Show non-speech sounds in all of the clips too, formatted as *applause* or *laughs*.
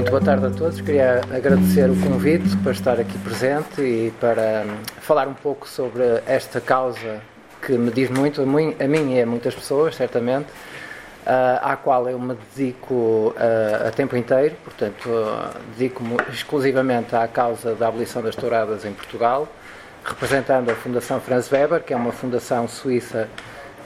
Muito boa tarde a todos. Queria agradecer o convite para estar aqui presente e para hum, falar um pouco sobre esta causa que me diz muito, a mim e a muitas pessoas, certamente, à qual eu me dedico a tempo inteiro, portanto, dedico-me exclusivamente à causa da abolição das touradas em Portugal, representando a Fundação Franz Weber, que é uma fundação suíça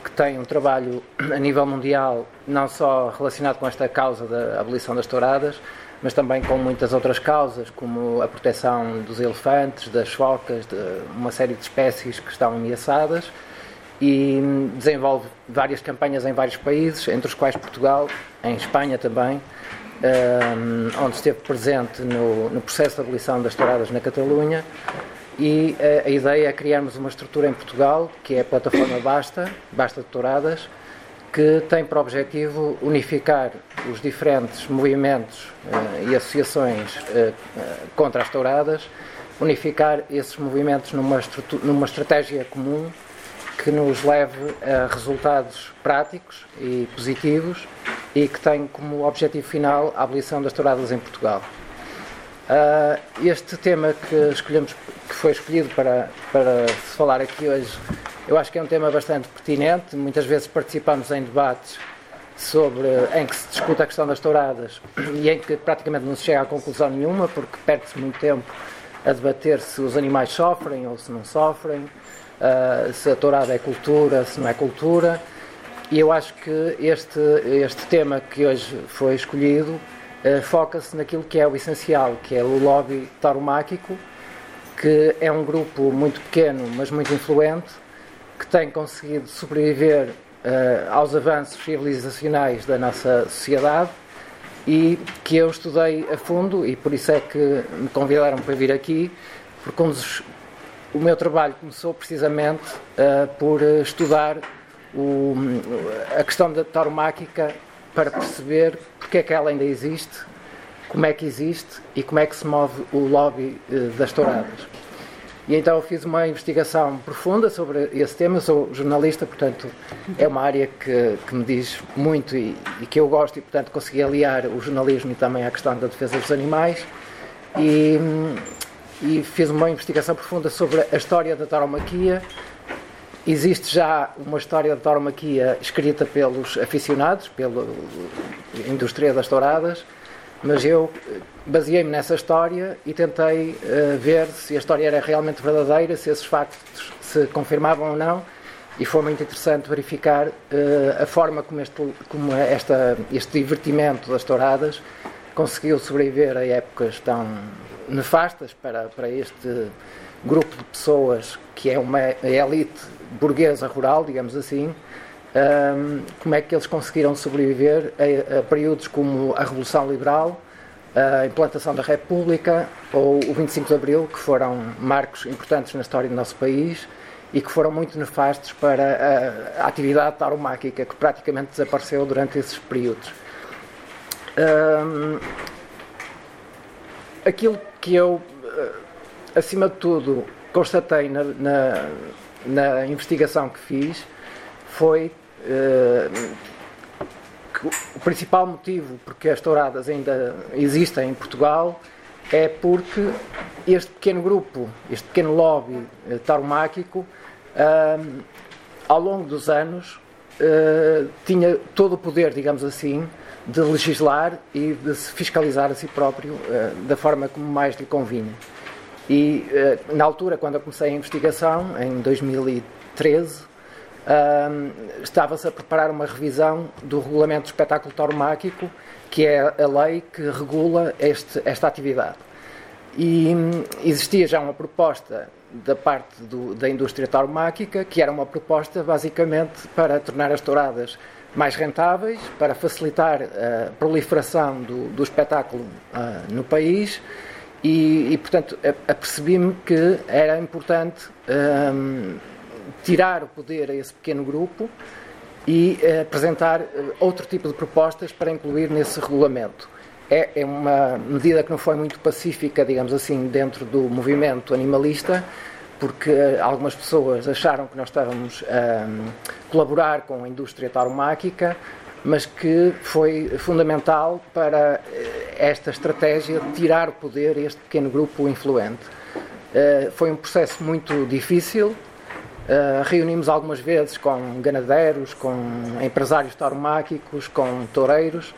que tem um trabalho a nível mundial, não só relacionado com esta causa da abolição das touradas, mas também com muitas outras causas, como a proteção dos elefantes, das focas, de uma série de espécies que estão ameaçadas, e desenvolve várias campanhas em vários países, entre os quais Portugal, em Espanha também, um, onde esteve presente no, no processo de abolição das touradas na Catalunha. E a, a, ideia é criarmos uma estrutura em Portugal, que é a plataforma Basta, Basta de Touradas, que tem por objetivo unificar os diferentes movimentos uh, e associações uh, contra as touradas, unificar esses movimentos numa, numa estratégia comum que nos leve a resultados práticos e positivos e que tem como objetivo final a abolição das touradas em Portugal. Uh, este tema que escolhemos, que foi escolhido para, para se falar aqui hoje, eu acho que é um tema bastante pertinente. Muitas vezes participamos em debates sobre em que se discute a questão das touradas e em que praticamente não se chega a conclusão nenhuma, porque perde-se muito tempo a debater se os animais sofrem ou se não sofrem, uh, se a tourada é cultura, se não é cultura. E eu acho que este, este tema que hoje foi escolhido uh, foca-se naquilo que é o essencial, que é o lobby tauromáquico, que é um grupo muito pequeno, mas muito influente, que tem conseguido sobreviver uh, aos avanços civilizacionais da nossa sociedade e que eu estudei a fundo e por isso é que me convidaram para vir aqui, porque um dos, o meu trabalho começou precisamente uh, por estudar o, a questão da tauromáquica para perceber porque é que ela ainda existe, como é que existe e como é que se move o lobby uh, das touradas. E então fiz uma investigação profunda sobre esse tema. Eu sou jornalista, portanto, é uma área que, que me diz muito e, e, que eu gosto, e portanto consegui aliar o jornalismo e também a questão da defesa dos animais. E, e fiz uma investigação profunda sobre a história da tauromaquia. Existe já uma história da tauromaquia escrita pelos aficionados, pela indústria das touradas mas eu eh, baseei-me nessa história e tentei uh, ver se a história era realmente verdadeira, se esses factos se confirmavam ou não, e foi muito interessante verificar uh, a forma como, este, como esta, este divertimento das touradas conseguiu sobreviver a épocas tão nefastas para, para este grupo de pessoas que é uma elite burguesa rural, digamos assim, um, como é que eles conseguiram sobreviver a, a, períodos como a Revolução Liberal, a implantação da República ou o 25 de Abril, que foram marcos importantes na história do nosso país e que foram muito nefastos para a, a atividade tauromáquica, que praticamente desapareceu durante esses períodos. Um, aquilo que eu, eh, acima de tudo, constatei na, na, na investigação que fiz foi o principal motivo porque as touradas ainda existem em Portugal é porque este pequeno grupo, este pequeno lobby uh, tauromáquico, uh, ao longo dos anos, tinha todo o poder, digamos assim, de legislar e de se fiscalizar a si próprio da forma como mais lhe convinha. E na altura, quando eu comecei a investigação, em 2013, estava-se a preparar uma revisão do regulamento do espetáculo tauromáquico, que é a lei que regula este, esta atividade. E hum, existia já uma proposta da parte do, da indústria tauromáquica, que era uma proposta basicamente para tornar as touradas mais rentáveis, para facilitar a proliferação do, do espetáculo uh, no país. E, e portanto, apercebi-me que era importante um, tirar o poder a esse pequeno grupo e uh, apresentar uh, outro tipo de propostas para incluir nesse regulamento. É, é, uma medida que não foi muito pacífica, digamos assim, dentro do movimento animalista, porque uh, algumas pessoas acharam que nós estávamos a colaborar com a indústria tauromáquica, mas que foi fundamental para esta estratégia de tirar o poder a este pequeno grupo influente. Foi um processo muito difícil. Uh, reunimos algumas vezes com ganadeiros, com empresários tauromáquicos, com toureiros.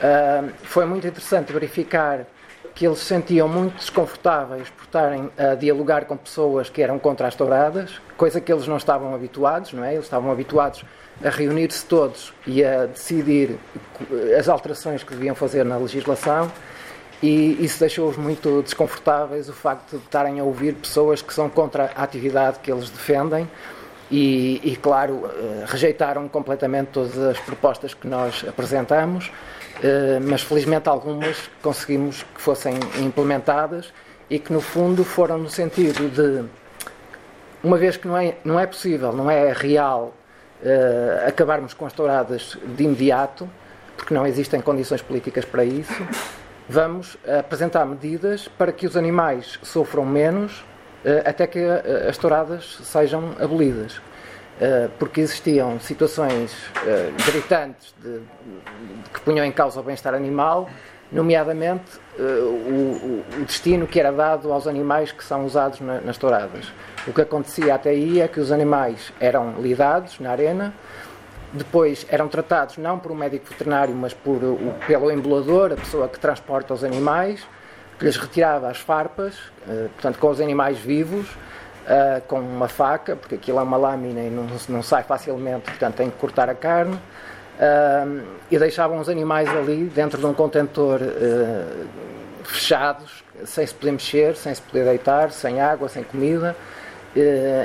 Uh, foi muito interessante verificar que eles se sentiam muito desconfortáveis por estarem a dialogar com pessoas que eram contra as touradas, coisa que eles não estavam habituados, não é? Eles estavam habituados a reunir-se todos e a decidir as alterações que deviam fazer na legislação e isso deixou-os muito desconfortáveis o facto de estarem a ouvir pessoas que são contra a atividade que eles defendem e, e claro, eh, rejeitaram completamente todas as propostas que nós apresentamos eh, mas felizmente algumas conseguimos que fossem implementadas e que no fundo foram no sentido de uma vez que não é, não é possível, não é real uh, acabarmos com as touradas de imediato, porque não existem condições políticas para isso, vamos apresentar medidas para que os animais sofram menos uh, até que as touradas sejam abolidas. Eh, porque existiam situações gritantes de, que punham em causa o bem-estar animal, nomeadamente o, o, destino que era dado aos animais que são usados na, nas touradas. O que acontecia até aí é que os animais eram lidados na arena, depois eram tratados não por um médico veterinário, mas por, o, pelo embolador, a pessoa que transporta os animais, que lhes retirava as farpas, portanto, com os animais vivos uh, com uma faca, porque aquilo é uma lâmina e não, não sai facilmente, portanto tem que cortar a carne. E deixavam os animais ali dentro de um contentor fechados, sem se poder mexer, sem se poder deitar, sem água, sem comida,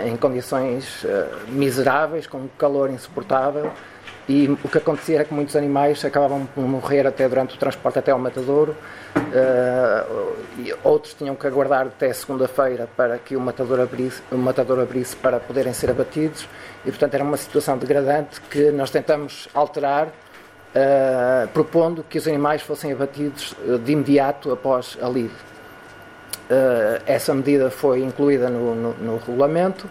em condições miseráveis, com calor insuportável. E o que acontecia era que muitos animais acabavam por morrer até durante o transporte até ao matadouro. Uh, outros tinham que aguardar até segunda-feira para que o matador, abrisse, o matador abrisse para poderem ser abatidos. E, portanto, era uma situação degradante que nós tentamos alterar, uh, propondo que os animais fossem abatidos de imediato após a lide. Uh, essa medida foi incluída no, no, no regulamento.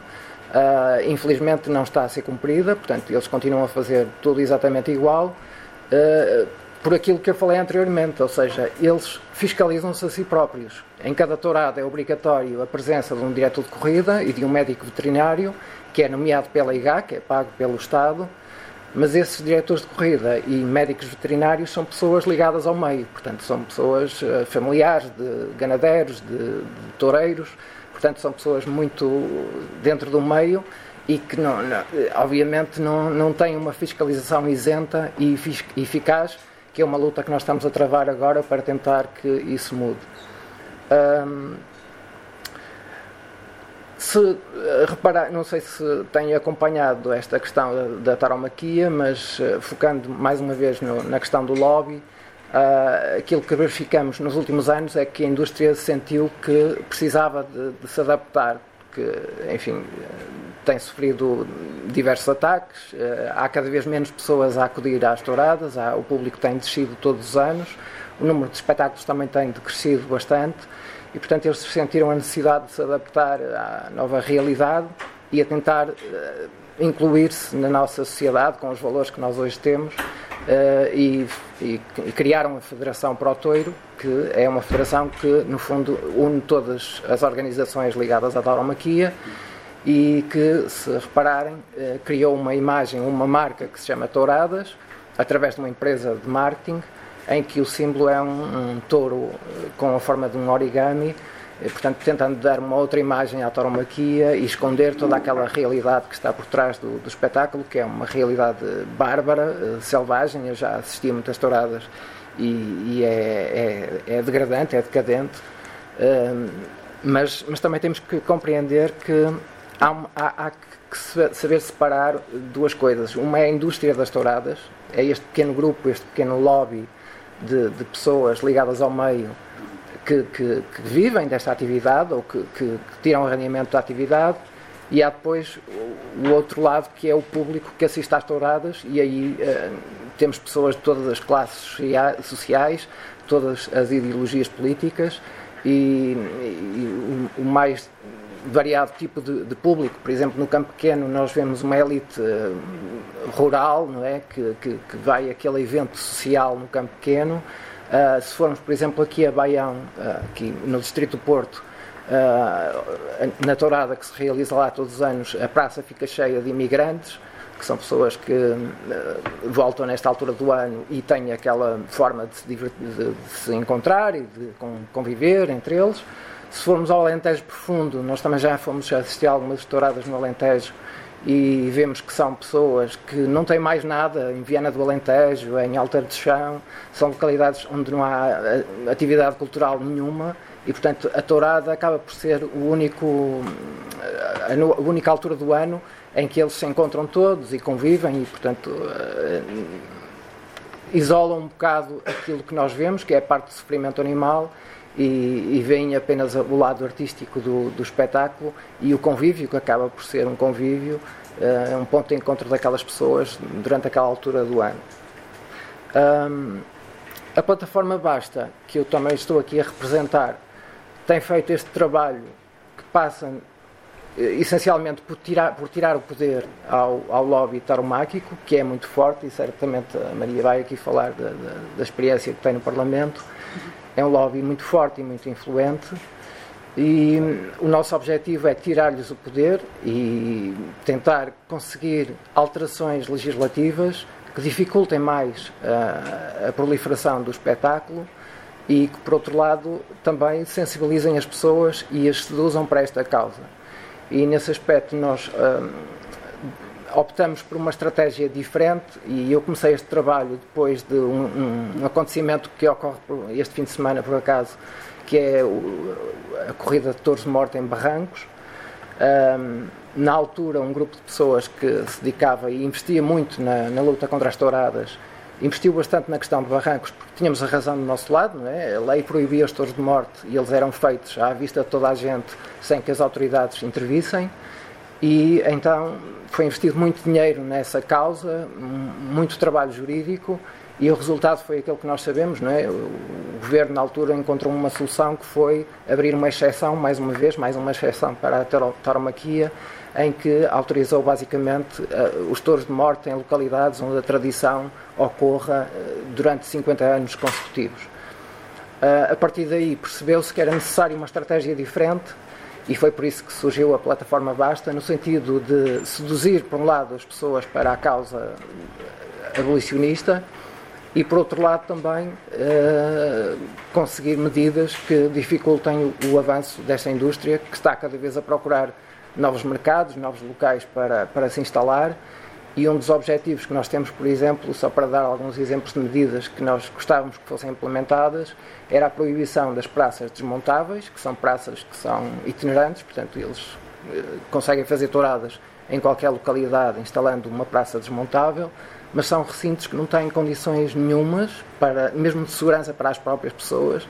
Uh, infelizmente não está a ser cumprida, portanto eles continuam a fazer tudo exatamente igual, uh, por aquilo que eu falei anteriormente, ou seja, eles fiscalizam-se a si próprios. Em cada tourada é obrigatório a presença de um diretor de corrida e de um médico veterinário, que é nomeado pela IGA, que é pago pelo Estado, mas esses diretores de corrida e médicos veterinários são pessoas ligadas ao meio, portanto são pessoas uh, familiares de ganadeiros, de, de toureiros, Portanto, são pessoas muito dentro do meio e que, não, não, obviamente, não, não têm uma fiscalização isenta e eficaz, que é uma luta que nós estamos a travar agora para tentar que isso mude. Um, se reparar, não sei se têm acompanhado esta questão da, taromaquia, mas uh, focando mais uma vez no, na questão do lobby, Uh, aquilo que verificamos nos últimos anos é que a indústria sentiu que precisava de, de se adaptar, que, enfim, tem sofrido diversos ataques, uh, há cada vez menos pessoas a acudir às touradas, há, o público tem descido todos os anos, o número de espetáculos também tem decrescido bastante e, portanto, eles sentiram a necessidade de se adaptar à nova realidade e a tentar uh, incluir-se na nossa sociedade com os valores que nós hoje temos Uh, e, e, e, criaram a Federação Pro Toiro, que é uma federação que, no fundo, une todas as organizações ligadas à tauromaquia e que, se repararem, uh, criou uma imagem, uma marca que se chama Touradas, através de uma empresa de marketing, em que o símbolo é um, um touro eh, com a forma de um origami e, portanto, tentando dar uma outra imagem à tauromaquia e esconder toda aquela realidade que está por trás do, do espetáculo, que é uma realidade bárbara, eh, selvagem. Eu já assisti a muitas touradas e, e é, é, é, degradante, é decadente. Uh, mas, mas também temos que compreender que há, há, há que saber separar duas coisas. Uma é a indústria das touradas, é este pequeno grupo, este pequeno lobby de, de pessoas ligadas ao meio que, que, que vivem desta atividade ou que, que, tiram rendimento da atividade e há depois o outro lado que é o público que assiste às touradas e aí uh, temos pessoas de todas as classes sociais, todas as ideologias políticas e, e o, o, mais variado tipo de, de, público. Por exemplo, no campo pequeno nós vemos uma elite uh, rural, não é, que, que, que vai àquele evento social no campo pequeno Uh, se formos, por exemplo, aqui a Baião, uh, aqui no Distrito do Porto, uh, na tourada que se realiza lá todos os anos, a praça fica cheia de imigrantes, que são pessoas que voltam nesta altura do ano e têm aquela forma de se, divertir, de, de se encontrar e de conviver entre eles. Se formos ao Alentejo Profundo, nós também já fomos assistir a algumas touradas no Alentejo e vemos que são pessoas que não têm mais nada em Viana do Alentejo, em Alter de Chão, são localidades onde não há eh, atividade cultural nenhuma e, portanto, a tourada acaba por ser o único, eh, a única altura do ano em que eles se encontram todos e convivem e, portanto, eh, isolam um bocado aquilo que nós vemos, que é a parte do sofrimento animal e, e veem apenas o lado artístico do, do, espetáculo e o convívio, que acaba por ser um convívio, é um ponto de encontro daquelas pessoas durante aquela altura do ano. Um, a plataforma Basta, que eu também estou aqui a representar, tem feito este trabalho que passa eh, essencialmente por tirar, por tirar o poder ao, ao lobby taromáquico, que é muito forte, e certamente a Maria vai aqui falar da, da, da experiência que tem no Parlamento é um lobby muito forte e muito influente e o nosso objetivo é tirar-lhes o poder e tentar conseguir alterações legislativas que dificultem mais a, a proliferação do espetáculo e que, por outro lado, também sensibilizem as pessoas e as seduzam para esta causa. E nesse aspecto nós hum, optamos por uma estratégia diferente e eu comecei este trabalho depois de um, um, acontecimento que ocorre este fim de semana, por acaso, que é a corrida de touros de morte em Barrancos. Um, na altura, um grupo de pessoas que se dedicava e investia muito na, na, luta contra as touradas, investiu bastante na questão de barrancos, porque tínhamos a razão do nosso lado, não é? A lei proibia os touros de morte e eles eram feitos à vista de toda a gente sem que as autoridades intervissem. E então foi investido muito dinheiro nessa causa, muito trabalho jurídico e o resultado foi aquele que nós sabemos, não é? O governo na altura encontrou uma solução que foi abrir uma exceção, mais uma vez, mais uma exceção para a tauromaquia, em que autorizou basicamente uh, os touros de morte em localidades onde a tradição ocorra uh, durante 50 anos consecutivos. Uh, a partir daí percebeu-se que era necessário uma estratégia diferente e foi por isso que surgiu a plataforma Basta, no sentido de seduzir, por um lado, as pessoas para a causa abolicionista e, por outro lado, também eh, conseguir medidas que dificultem o, o, avanço desta indústria, que está cada vez a procurar novos mercados, novos locais para, para se instalar e um dos objetivos que nós temos, por exemplo, só para dar alguns exemplos de medidas que nós gostávamos que fossem implementadas, era a proibição das praças desmontáveis, que são praças que são itinerantes, portanto, eles eh, conseguem fazer touradas em qualquer localidade instalando uma praça desmontável, mas são recintos que não têm condições nenhumas, para, mesmo de segurança para as próprias pessoas.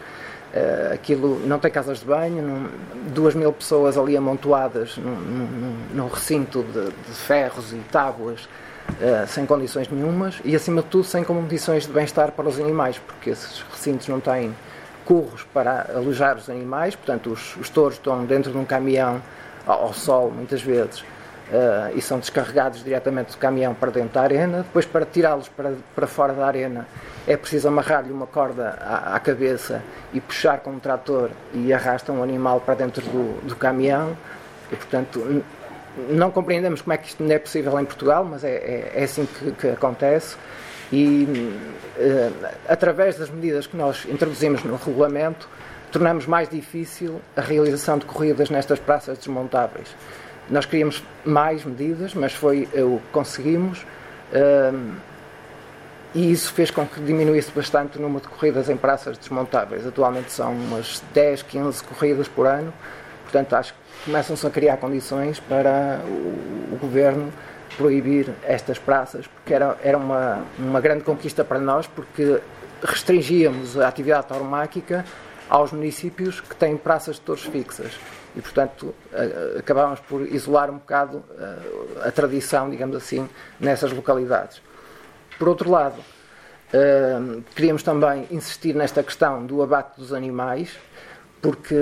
Uh, aquilo não tem casas de banho, não, duas mil pessoas ali amontoadas num, num, num recinto de, de, ferros e tábuas uh, sem condições nenhumas e, acima de tudo, sem condições de bem-estar para os animais, porque esses recintos não têm curros para alojar os animais, portanto, os, os touros estão dentro de um caminhão ao, ao sol, muitas vezes, Uh, e são descarregados diretamente do caminhão para dentro da arena. Depois, para tirá-los para, para fora da arena, é preciso amarrar-lhe uma corda à, à, cabeça e puxar com um trator e arrastam o animal para dentro do, do caminhão. E, portanto, não compreendemos como é que isto não é possível em Portugal, mas é, é, é assim que, que, acontece. E, uh, através das medidas que nós introduzimos no regulamento, tornamos mais difícil a realização de corridas nestas praças desmontáveis. Nós queríamos mais medidas, mas foi o que conseguimos. Um, e isso fez com que diminuísse bastante o número de corridas em praças desmontáveis. Atualmente são umas 10, 15 corridas por ano. Portanto, acho que começam-se a criar condições para o, governo proibir estas praças, porque era, era uma, uma grande conquista para nós, porque restringíamos a atividade tauromáquica aos municípios que têm praças de touros fixas e, portanto, acabámos por isolar um bocado a tradição, digamos assim, nessas localidades. Por outro lado, queríamos também insistir nesta questão do abate dos animais, porque,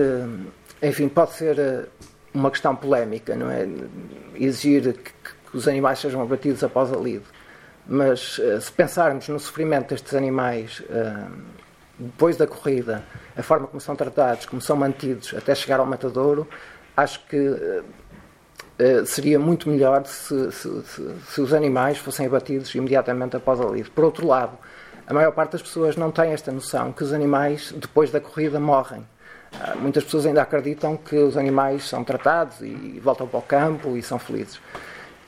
enfim, pode ser uma questão polémica, não é? Exigir que, os animais sejam abatidos após a lido. Mas se pensarmos no sofrimento destes animais depois da corrida, a forma como são tratados, como são mantidos até chegar ao matadouro, acho que uh, seria muito melhor se, se, se, se, os animais fossem abatidos imediatamente após a lide. Por outro lado, a maior parte das pessoas não tem esta noção que os animais, depois da corrida, morrem. Uh, muitas pessoas ainda acreditam que os animais são tratados e voltam para o campo e são felizes.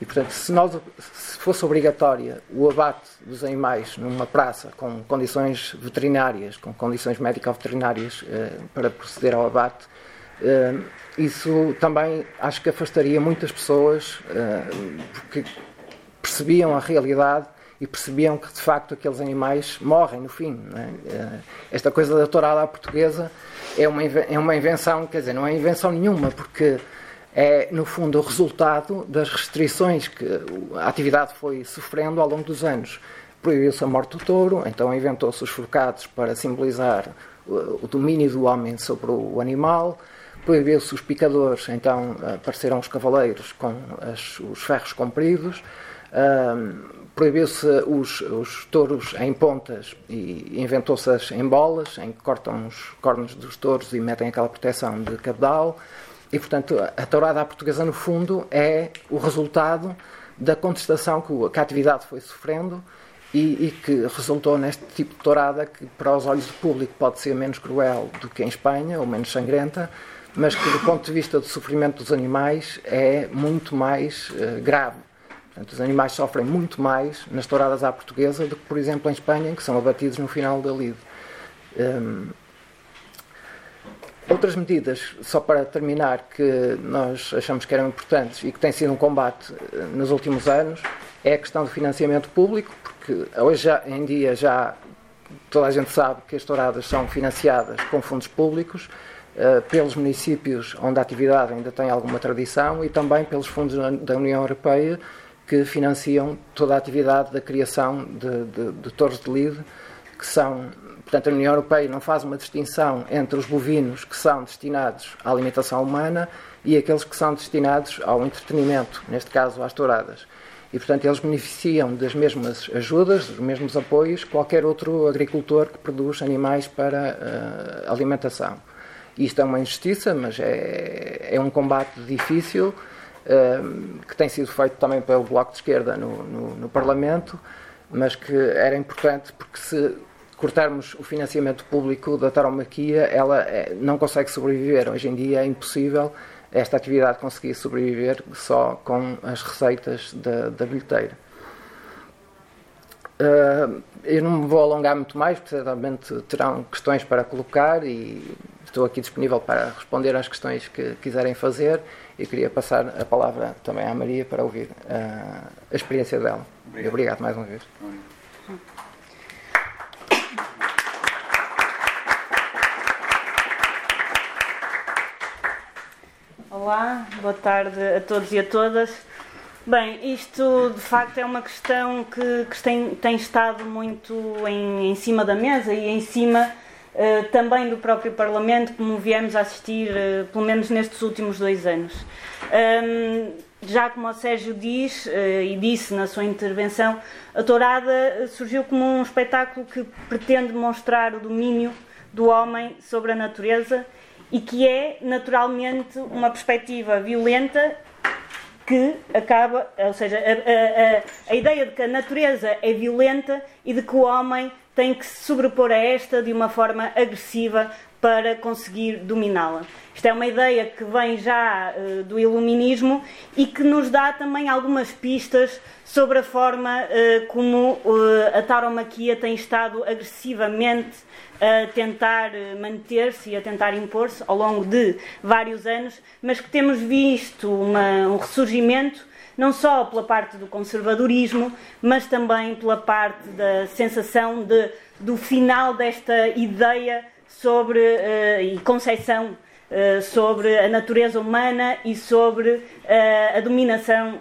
E, portanto, se, nós, se fosse obrigatória o abate dos animais numa praça com condições veterinárias, com condições médico-veterinárias eh, para proceder ao abate, eh, isso também acho que afastaria muitas pessoas eh, porque percebiam a realidade e percebiam que de facto aqueles animais morrem no fim. É? Eh, esta coisa da tourada à portuguesa é uma, é uma invenção, quer dizer, não é invenção nenhuma, porque é, no fundo, o resultado das restrições que a atividade foi sofrendo ao longo dos anos. Proibiu-se a morte do touro, então inventou-se os forcados para simbolizar o domínio do homem sobre o animal, proibiu-se os picadores, então apareceram os cavaleiros com as, os ferros compridos, proibiu-se os, os, touros em pontas e inventou-se em bolas, em que cortam os cornos dos touros e metem aquela proteção de cabedal. E, portanto, a tourada à portuguesa, no fundo, é o resultado da contestação que a atividade foi sofrendo e, e, que resultou neste tipo de tourada que, para os olhos do público, pode ser menos cruel do que em Espanha, ou menos sangrenta, mas que, do ponto de vista do sofrimento dos animais, é muito mais uh, grave. Portanto, os animais sofrem muito mais nas touradas à portuguesa do que, por exemplo, em Espanha, em que são abatidos no final da lide. Um, Outras medidas, só para terminar, que nós achamos que eram importantes e que tem sido um combate eh, nos últimos anos, é a questão do financiamento público, porque hoje já, em dia já toda a gente sabe que as touradas são financiadas com fundos públicos, uh, pelos municípios onde a atividade ainda tem alguma tradição e também pelos fundos da União Europeia que financiam toda a atividade da criação de, de, de torres de lide, que são Portanto, a União Europeia não faz uma distinção entre os bovinos que são destinados à alimentação humana e aqueles que são destinados ao entretenimento, neste caso às touradas. E, portanto, eles beneficiam das mesmas ajudas, dos mesmos apoios que qualquer outro agricultor que produz animais para uh, alimentação. Isto é uma injustiça, mas é, é um combate difícil uh, que tem sido feito também pelo Bloco de Esquerda no, no, no Parlamento, mas que era importante porque se cortarmos o financiamento público da tauromaquia, ela eh, não consegue sobreviver. Hoje em dia é impossível esta atividade conseguir sobreviver só com as receitas da, da bilheteira. Uh, eu não me vou alongar muito mais, porque certamente terão questões para colocar e estou aqui disponível para responder às questões que quiserem fazer e queria passar a palavra também à Maria para ouvir uh, a experiência dela. Obrigado. Obrigado mais uma vez. Olá, boa tarde a todos e a todas. Bem, isto de facto é uma questão que, que tem, tem, estado muito em, em, cima da mesa e em cima uh, também do próprio Parlamento, como viemos a assistir, uh, pelo menos nestes últimos dois anos. Um, já como o Sérgio diz uh, e disse na sua intervenção, a Tourada surgiu como um espetáculo que pretende mostrar o domínio do homem sobre a natureza e que é naturalmente uma perspectiva violenta que acaba, ou seja, a, a, a, ideia de que a natureza é violenta e de que o homem tem que se sobrepor a esta de uma forma agressiva para conseguir dominá-la. Isto é uma ideia que vem já uh, do iluminismo e que nos dá também algumas pistas sobre a forma uh, como uh, a tauromaquia tem estado agressivamente a tentar manter-se e a tentar impor-se ao longo de vários anos, mas que temos visto uma, um ressurgimento não só pela parte do conservadorismo, mas também pela parte da sensação de, do final desta ideia sobre uh, e concepção uh, sobre a natureza humana e sobre uh, a dominação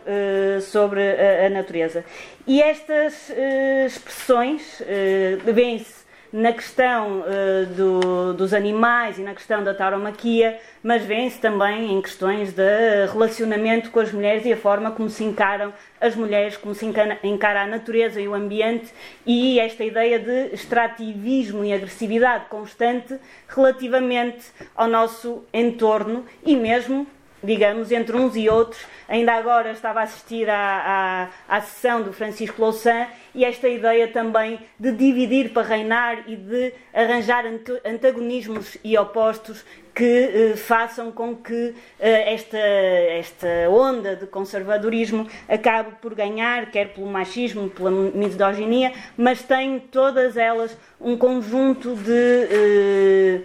sobre a, a, natureza. E estas expressões vêm-se na questão uh, do, dos animais e na questão da tauromaquia, mas vêem-se também em questões de relacionamento com as mulheres e a forma como se encaram as mulheres, como se encara a natureza e o ambiente e esta ideia de extrativismo e agressividade constante relativamente ao nosso entorno e mesmo digamos, entre uns e outros. Ainda agora estava a assistir à, à, à sessão do Francisco Louçã e esta ideia também de dividir para reinar e de arranjar antagonismos e opostos que eh, façam com que eh, esta, esta onda de conservadorismo acabe por ganhar, quer pelo machismo, pela misoginia, mas tem todas elas um conjunto de. Eh,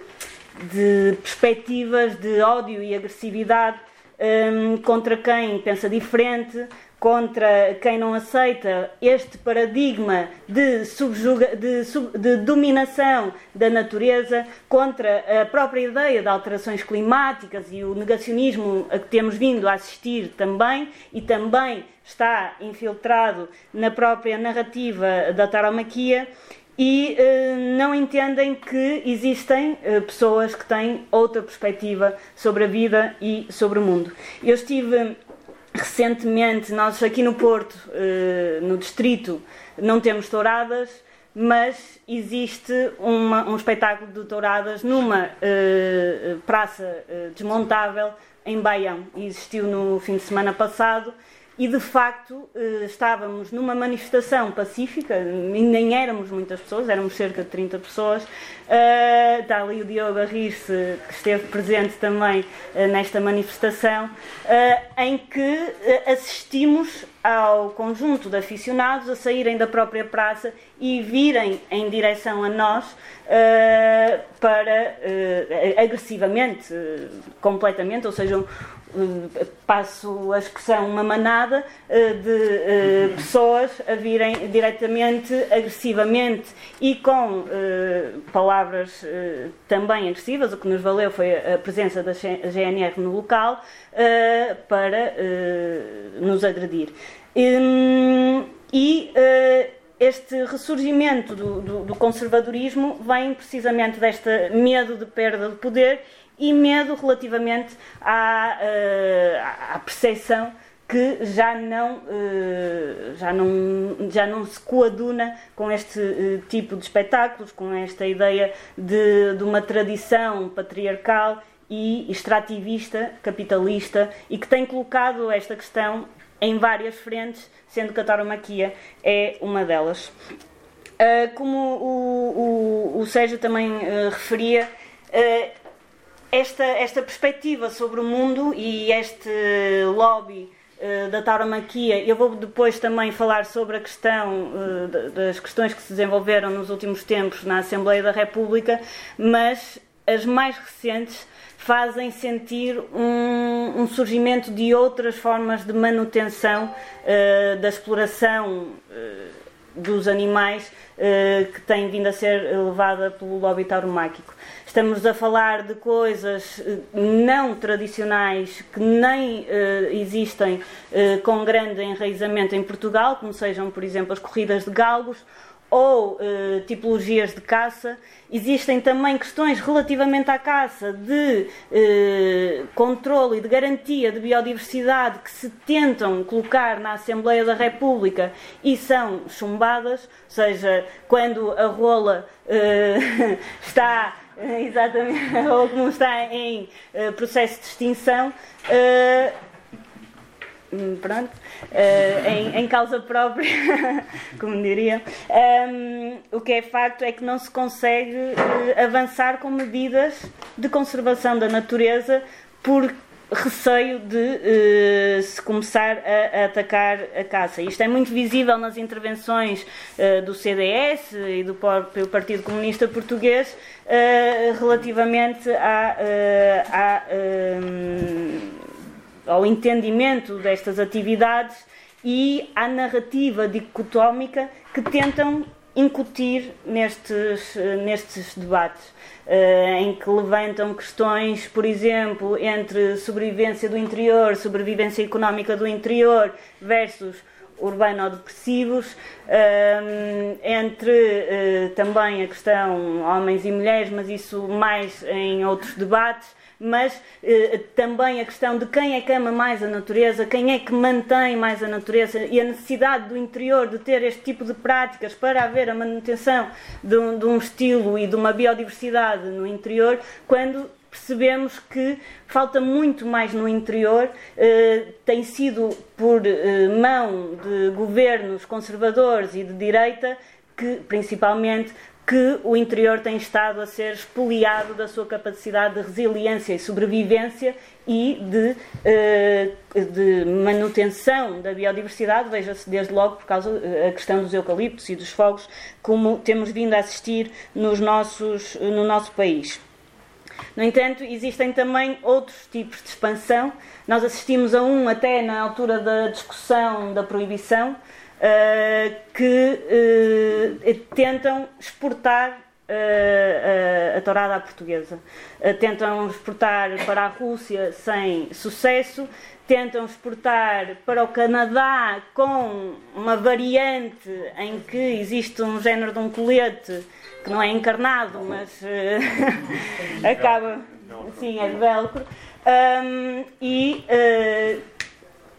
de perspectivas de ódio e agressividade um, contra quem pensa diferente, contra quem não aceita este paradigma de, de, sub, de, dominação da natureza, contra a própria ideia de alterações climáticas e o negacionismo a que temos vindo a assistir também, e também está infiltrado na própria narrativa da taromaquia e uh, não entendem que existem uh, pessoas que têm outra perspectiva sobre a vida e sobre o mundo. Eu estive recentemente, nós aqui no Porto, uh, no distrito, não temos touradas, mas existe uma, um espetáculo de touradas numa praça desmontável em Baião. Existiu no fim de semana passado e de facto eh, estávamos numa manifestação pacífica, nem éramos muitas pessoas, éramos cerca de 30 pessoas. Uh, está ali o Diogo a que esteve presente também uh, nesta manifestação, em que assistimos ao conjunto de aficionados a saírem da própria praça e virem em direção a nós para agressivamente, completamente, ou seja, eh, passo a expressão, uma manada de pessoas a virem diretamente, agressivamente e com palavras também agressivas. O que nos valeu foi a presença da GNR no local para nos agredir. Hum, e este ressurgimento do, do, do, conservadorismo vem precisamente deste medo de perda de poder e medo relativamente à, uh, à percepção que já não, uh, já não, já não se coaduna com este uh, tipo de espetáculos, com esta ideia de, de uma tradição patriarcal e extrativista, capitalista, e que tem colocado esta questão em várias frentes, sendo que a tauromaquia é uma delas. Uh, como o, o, o Sérgio também uh, referia, uh, esta, esta perspectiva sobre o mundo e este lobby da tauromaquia, eu vou depois também falar sobre a questão das questões que se desenvolveram nos últimos tempos na Assembleia da República, mas as mais recentes fazem sentir um, um surgimento de outras formas de manutenção uh, da exploração dos animais que tem vindo a ser levada pelo lobby tauromáquico. Estamos a falar de coisas não tradicionais que nem uh, existem uh, com grande enraizamento em Portugal, como sejam, por exemplo, as corridas de galgos ou uh, tipologias de caça. Existem também questões relativamente à caça de uh, controle e de garantia de biodiversidade que se tentam colocar na Assembleia da República e são chumbadas, ou seja, quando a rola uh, *laughs* está exatamente, *laughs* ou como está em processo de extinção, pronto, uh, em, em, causa própria, *laughs* como diria, um, o que é facto é que não se consegue avançar com medidas de conservação da natureza por receio de uh, se começar a, a, atacar a caça. Isto é muito visível nas intervenções uh, do CDS e do próprio Partido Comunista Português uh, relativamente à, à, ao entendimento destas atividades e à narrativa dicotómica que tentam incutir nestes, nestes debates. Uh, em que levantam questões, por exemplo, entre sobrevivência do interior, sobrevivência económica do interior versus urbano-depressivos, um, entre uh, também a questão homens e mulheres, mas isso mais em outros debates, mas uh, também a questão de quem é que ama mais a natureza, quem é que mantém mais a natureza e a necessidade do interior de ter este tipo de práticas para haver a manutenção de um, de um estilo e de uma biodiversidade no interior, quando percebemos que falta muito mais no interior, eh, tem sido por eh, mão de governos conservadores e de direita, que principalmente que o interior tem estado a ser expoliado da sua capacidade de resiliência e sobrevivência e de, eh, de manutenção da biodiversidade, veja-se desde logo por causa da questão dos eucaliptos e dos fogos, como temos vindo a assistir nos nossos, no nosso país. No entanto, existem também outros tipos de expansão. Nós assistimos a um até na altura da discussão da proibição, uh, que uh, tentam exportar uh, a tourada à portuguesa. tentam exportar para a Rússia sem sucesso, tentam exportar para o Canadá com uma variante em que existe um género de um colete que não é encarnado, mas *laughs* uh, acaba. Sim, é de velcro. Um, e uh,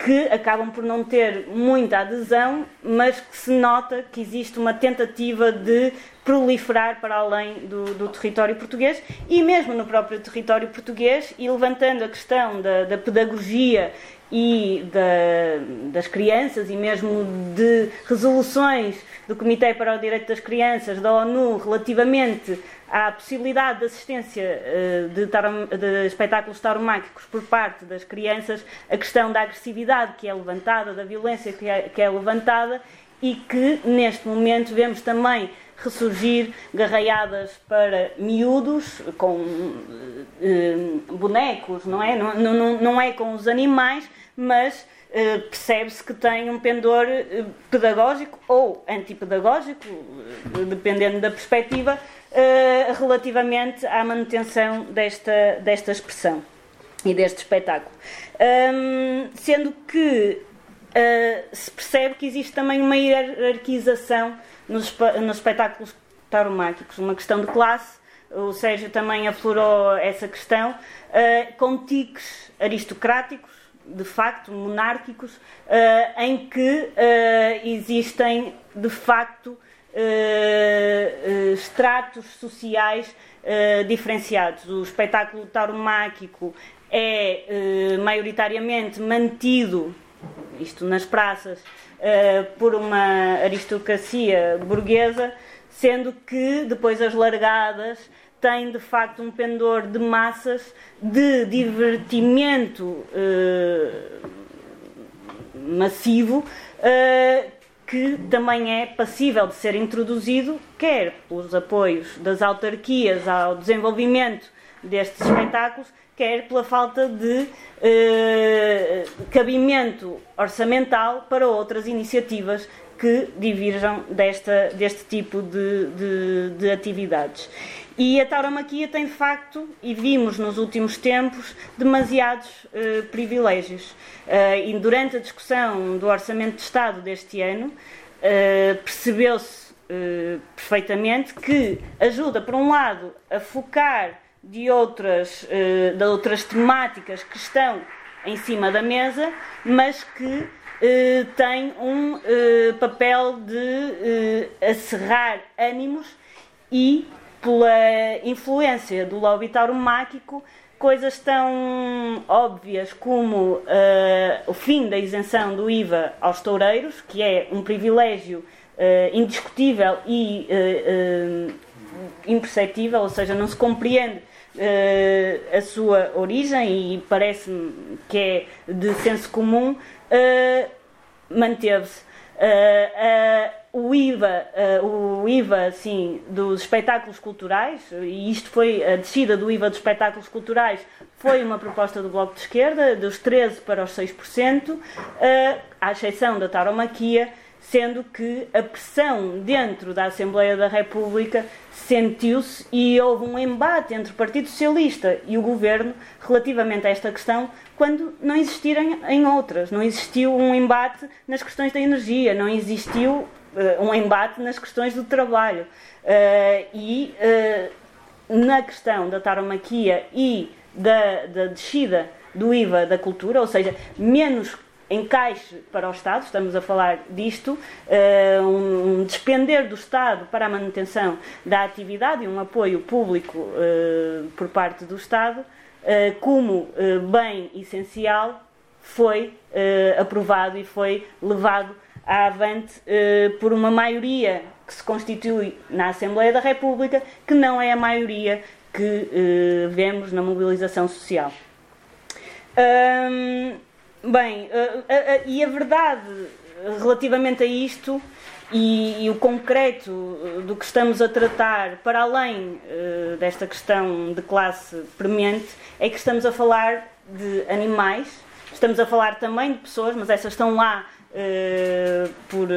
que acabam por não ter muita adesão, mas que se nota que existe uma tentativa de proliferar para além do, do território português e mesmo no próprio território português e levantando a questão da, da pedagogia e da, das crianças e mesmo de resoluções do Comitê para o Direito das Crianças da ONU relativamente à possibilidade de assistência uh, de, tarom, de espetáculos tauromáquicos por parte das crianças, a questão da agressividade que é levantada, da violência que é, que é levantada e que neste momento vemos também ressurgir garraiadas para miúdos com uh, bonecos, não é? Não, não, não é com os animais, mas uh, percebe-se que tem um pendor uh, pedagógico ou antipedagógico, uh, dependendo da perspectiva, relativamente à manutenção desta, desta expressão e deste espetáculo. Um, sendo que se percebe que existe também uma hierarquização nos, nos espetáculos tauromáquicos, uma questão de classe. O Sérgio também aflorou essa questão, com tiques aristocráticos de facto monárquicos, uh, em que uh, existem de facto uh, estratos sociais diferenciados. O espetáculo tauromáquico é maioritariamente mantido, isto nas praças, por uma aristocracia burguesa, sendo que depois as largadas tem de facto um pendor de massas de divertimento eh, massivo uh, que também é passível de ser introduzido, quer pelos apoios das autarquias ao desenvolvimento destes espetáculos, quer pela falta de uh, cabimento orçamental para outras iniciativas que divirjam desta, deste tipo de, de, de atividades. E a tauromaquia tem de facto, e vimos nos últimos tempos, demasiados uh, privilégios. Uh, e durante a discussão do Orçamento de Estado deste ano, uh, percebeu-se perfeitamente que ajuda, por um lado, a focar de outras, de outras temáticas que estão em cima da mesa, mas que tem um papel de acerrar ânimos e pela influência do lobby tauromáquico, coisas tão óbvias como uh, o fim da isenção do IVA aos toureiros, que é um privilégio uh, indiscutível e uh, imperceptível, ou seja, não se compreende a sua origem e parece-me que é de senso comum, manteve-se. O IVA, uh, o IVA assim, dos espetáculos culturais, e isto foi a descida do IVA dos espetáculos culturais, foi uma proposta do Bloco de Esquerda, dos 13% para os 6%, uh, à exceção da tauromaquia, sendo que a pressão dentro da Assembleia da República sentiu-se e houve um embate entre o Partido Socialista e o Governo relativamente a esta questão, quando não existirem em outras. Não existiu um embate nas questões da energia, não existiu um embate nas questões do trabalho. Uh, e uh, na questão da taromaquia e da, da descida do IVA da cultura, ou seja, menos encaixe para o Estado, estamos a falar disto, um, despender do Estado para a manutenção da atividade e um apoio público por parte do Estado, como bem essencial, foi aprovado e foi levado avante por uma maioria que se constitui na Assembleia da República, que não é a maioria que vemos na mobilização social. Bem, uh, uh, uh, e a verdade relativamente a isto e, e, o concreto do que estamos a tratar, para além desta questão de classe premente, é que estamos a falar de animais, estamos a falar também de pessoas, mas essas estão lá por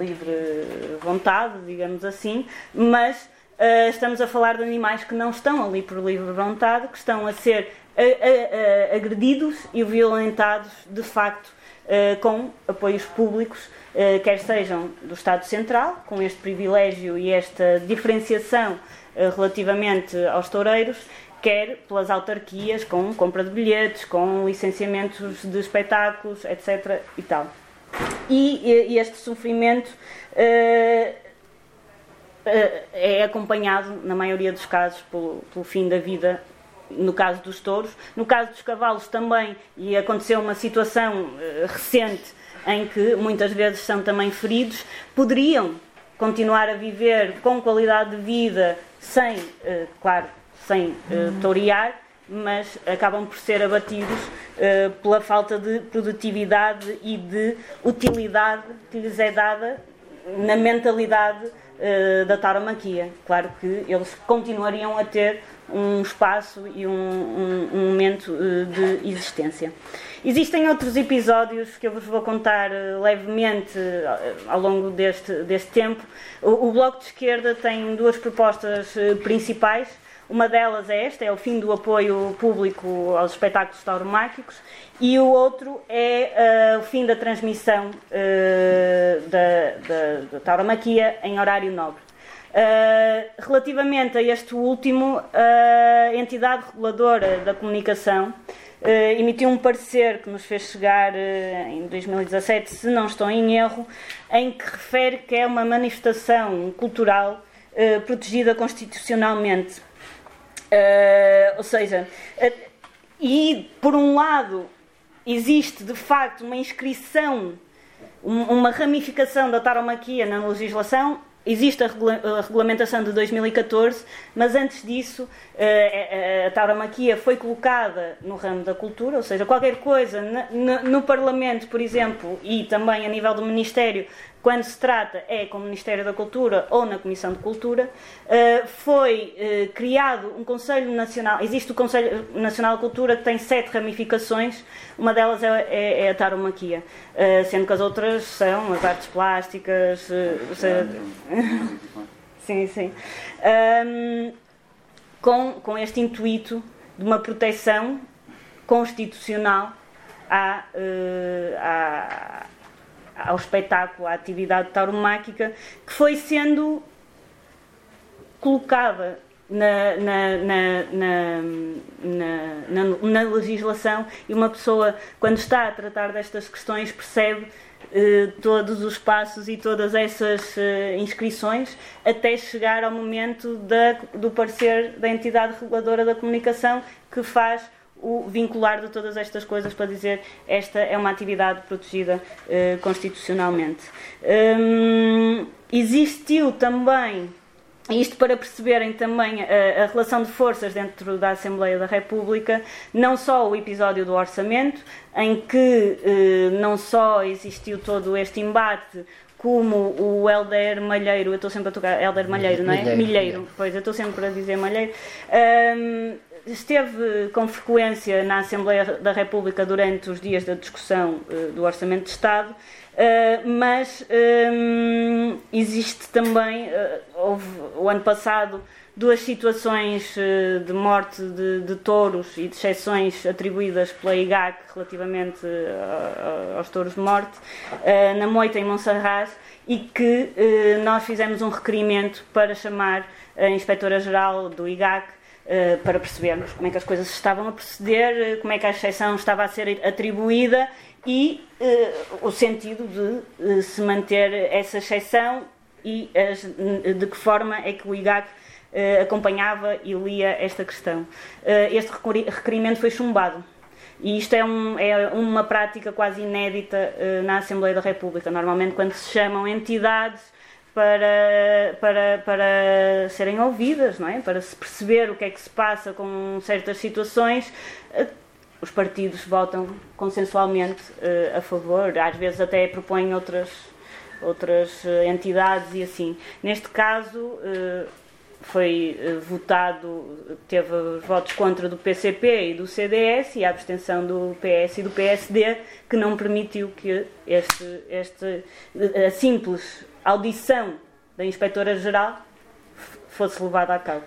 livre vontade, digamos assim, mas estamos a falar de animais que não estão ali por livre vontade, que estão a ser agredidos e violentados de facto com apoios públicos, quer sejam do Estado Central, com este privilégio e esta diferenciação relativamente aos toureiros, quer pelas autarquias, com compra de bilhetes, com licenciamentos de espetáculos, etc. e tal. E, e este sofrimento uh, é acompanhado, na maioria dos casos, pelo, pelo fim da vida no caso dos touros. No caso dos cavalos também, e aconteceu uma situação uh, recente em que muitas vezes são também feridos, poderiam continuar a viver com qualidade de vida sem, uh, claro, sem uh, mas acabam por ser abatidos uh, pela falta de produtividade e de utilidade que lhes é dada na mentalidade uh, da tauromaquia. Claro que eles continuariam a ter um espaço e um, um, um momento uh, de existência. Existem outros episódios que eu vos vou contar levemente ao longo deste, deste tempo. O, o, Bloco de Esquerda tem duas propostas principais. Uma delas é esta, é o fim do apoio público aos espetáculos tauromáquicos, e o outro é o fim da transmissão da, da, da tauromaquia em horário nobre. Uh, relativamente a este último, a entidade reguladora da comunicação uh, emitiu um parecer que nos fez chegar uh, em 2017, se não estou em erro, em que refere que é uma manifestação cultural protegida constitucionalmente. Ou seja, e por um lado existe de facto uma inscrição, uma ramificação da taromaquia na legislação. Existe a, regula a, regulamentação de 2014, mas antes disso a, a, tauromaquia foi colocada no ramo da cultura, ou seja, qualquer coisa no Parlamento, por exemplo, e também a nível do Ministério, quando se trata é com o Ministério da Cultura ou na Comissão de Cultura, uh, foi uh, criado um Conselho Nacional, existe o Conselho Nacional de Cultura que tem sete ramificações, uma delas é, é, é a taromaquia, uh, sendo que as outras são as artes plásticas, *laughs* sim, sim. Com, com este intuito de uma proteção constitucional à, à, ao espetáculo, à atividade tauromáquica, que foi sendo colocada na, na, na, na, legislação e uma pessoa, quando está a tratar destas questões, percebe eh, todos os passos e todas essas eh, inscrições até chegar ao momento da, do parecer da entidade reguladora da comunicação que faz o vincular de todas estas coisas para dizer esta é uma atividade protegida uh, constitucionalmente. Um, existiu também, isto para perceberem também a, a, relação de forças dentro da Assembleia da República, não só o episódio do orçamento, em que uh, não só existiu todo este embate como o Helder Malheiro, eu estou sempre a tocar Helder Malheiro, não é? Milheiro, Milheiro. pois eu estou sempre a dizer Malheiro. Um, esteve com frequência na Assembleia da República durante os dias da discussão do Orçamento de Estado, mas um, existe também, houve o ano passado duas situações de morte de, de touros e de exceções atribuídas pela IGAC relativamente aos touros de morte, na Moita em Monserrat, e que nós fizemos um requerimento para chamar a Inspetora-Geral do IGAC eh, para percebermos como é que as coisas estavam a proceder, eh, como é que a exceção estava a ser atribuída e uh, o sentido de se manter essa exceção e as, de que forma é que o IGAC acompanhava e lia esta questão. este requerimento foi chumbado. E isto é, um, é uma prática quase inédita na Assembleia da República. Normalmente, quando se chamam entidades para, para, para serem ouvidas, não é? para se perceber o que é que se passa com certas situações, eh, os partidos votam consensualmente uh, a favor, às vezes até propõem outras, outras uh, entidades e assim. Neste caso, foi votado, teve os votos contra do PCP e do CDS e a abstenção do PS e do PSD, que não permitiu que este, este a simples audição da Inspetora-Geral fosse levada a cabo.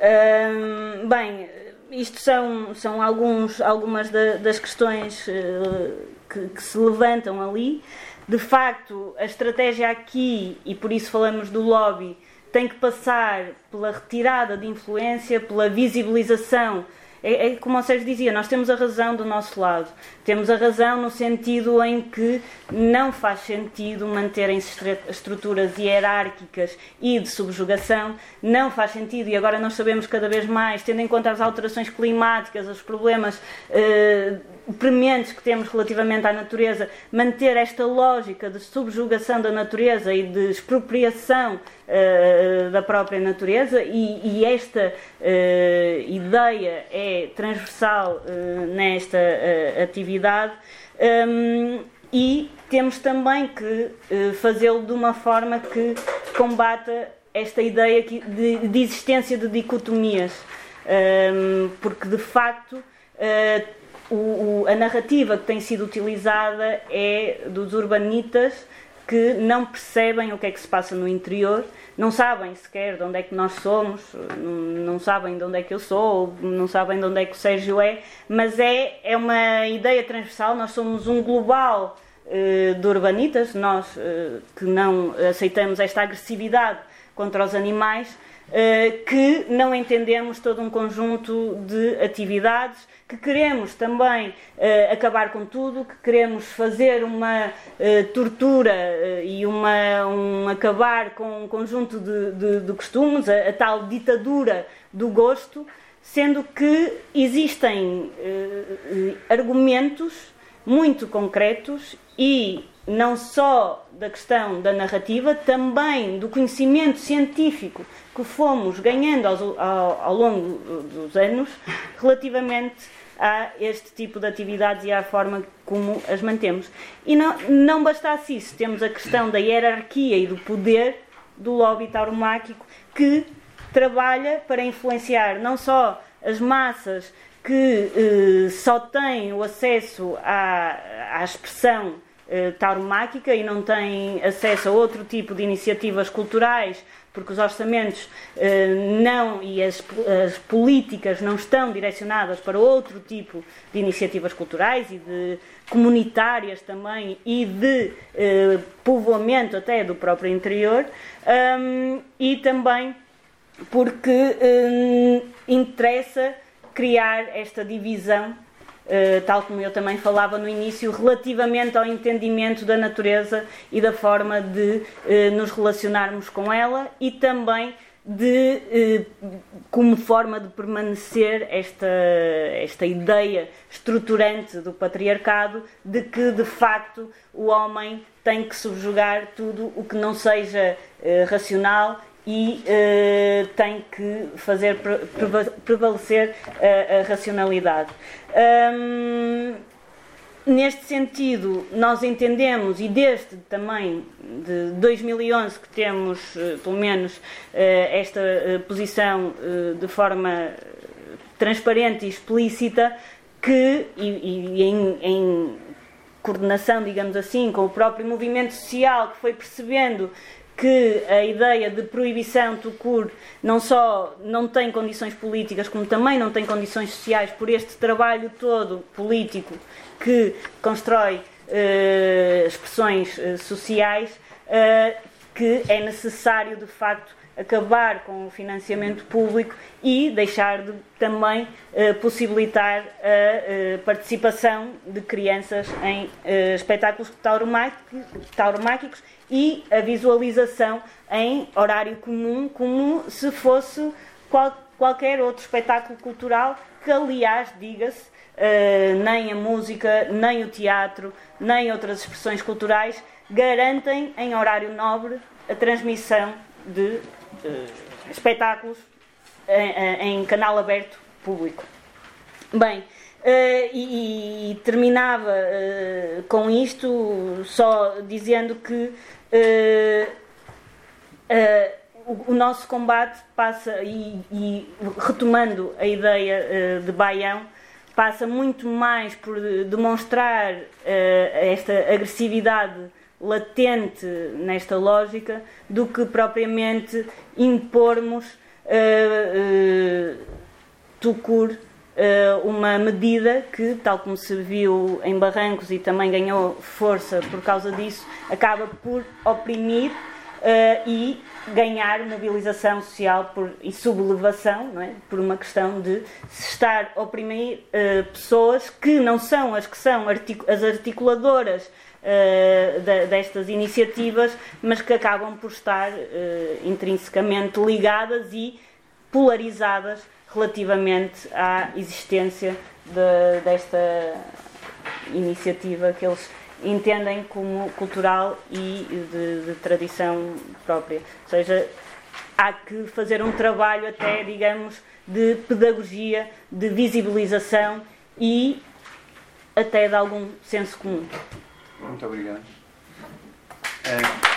Hum, bem, isto são, são alguns, algumas da, das questões uh, que, que, se levantam ali. De facto, a estratégia aqui, e por isso falamos do lobby, tem que passar pela retirada de influência, pela visibilização é, é, como o Sérgio dizia, nós temos a razão do nosso lado. Temos a razão no sentido em que não faz sentido manterem-se estruturas hierárquicas e de subjugação, não faz sentido, e agora nós sabemos cada vez mais, tendo em conta as alterações climáticas, os problemas eh, prementes que temos relativamente à natureza, manter esta lógica de subjugação da natureza e de expropriação uh, da própria natureza, e, e esta uh, ideia é transversal uh, nesta atividade. Um, e temos também que fazê-lo de uma forma que combata esta ideia de, de existência de dicotomias, um, porque de facto o, o, a narrativa que tem sido utilizada é dos urbanitas que não percebem o que é que se passa no interior, não sabem sequer de onde é que nós somos, não, sabem de onde é que eu sou, não sabem de onde é que o Sérgio é, mas é, é uma ideia transversal, nós somos um global uh, de urbanitas, nós uh, que não aceitamos esta agressividade contra os animais, que não entendemos todo um conjunto de atividades que queremos também uh, acabar com tudo, que queremos fazer uma uh, tortura e uma, um acabar com um conjunto de, de, de costumes, a, a, tal ditadura do gosto, sendo que existem argumentos muito concretos e não só da questão da narrativa, também do conhecimento científico que fomos ganhando ao, ao, ao longo dos anos relativamente a este tipo de atividades e à forma como as mantemos. E não, não bastasse isso, temos a questão da hierarquia e do poder do lobby tauromáquico que trabalha para influenciar não só as massas que eh, só têm o acesso à, à expressão eh, tauromáquica e não têm acesso a outro tipo de iniciativas culturais porque os orçamentos eh, não e as, as, políticas não estão direcionadas para outro tipo de iniciativas culturais e de comunitárias também e de eh, povoamento até do próprio interior um, e também porque um, interessa criar esta divisão Uh, tal como eu também falava no início, relativamente ao entendimento da natureza e da forma de uh, nos relacionarmos com ela e também de uh, como forma de permanecer esta, esta ideia estruturante do patriarcado de que de facto o homem tem que subjugar tudo o que não seja racional e uh, tem que fazer prevalecer a, a racionalidade. Um, neste sentido, nós entendemos, e desde também de 2011 que temos, uh, pelo menos, uh, esta posição de forma transparente e explícita que, e, e em, em coordenação, digamos assim, com o próprio movimento social que foi percebendo que a ideia de proibição do CUR não só não tem condições políticas, como também não tem condições sociais por este trabalho todo político que constrói eh, expressões eh, sociais, eh, que é necessário de facto acabar com o financiamento público e deixar de também possibilitar a participação de crianças em espetáculos tauromáquicos e a visualização em horário comum, como se fosse qual, qualquer outro espetáculo cultural, que aliás, diga-se, uh, nem a música, nem o teatro, nem outras expressões culturais garantem em horário nobre a transmissão de uh, espetáculos em, em, canal aberto público. Bem, Uh, e, e, terminava uh, com isto só dizendo que o, o, nosso combate passa, e, e retomando a ideia de Baião, passa muito mais por demonstrar esta agressividade latente nesta lógica do que propriamente impormos uh, tucur uma medida que, tal como se viu em Barrancos e também ganhou força por causa disso, acaba por oprimir uh, e ganhar mobilização social por, e sublevação, não é? por uma questão de se estar a oprimir uh, pessoas que não são as que são artic as articuladoras uh, da, destas iniciativas, mas que acabam por estar intrinsecamente ligadas e polarizadas relativamente à existência de, desta iniciativa que eles entendem como cultural e de, de, tradição própria. Ou seja, há que fazer um trabalho até, digamos, de pedagogia, de visibilização e até de algum senso comum. Muito obrigado. É...